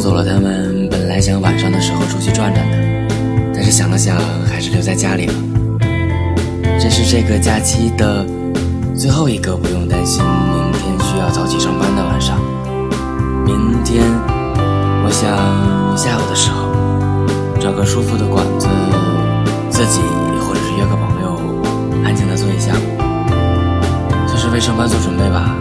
送走了，他们本来想晚上的时候出去转转的，但是想了想，还是留在家里了。这是这个假期的最后一个不用担心明天需要早起上班的晚上。明天，我想下午的时候找个舒服的馆子，自己或者是约个朋友，安静的坐一下午，算是为上班做准备吧。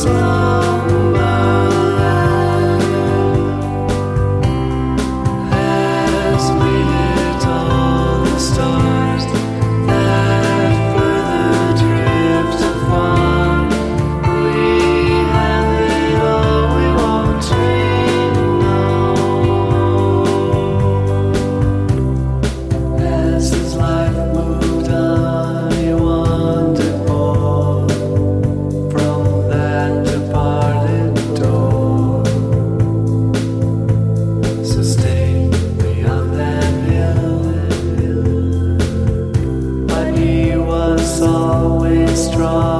slow. strong.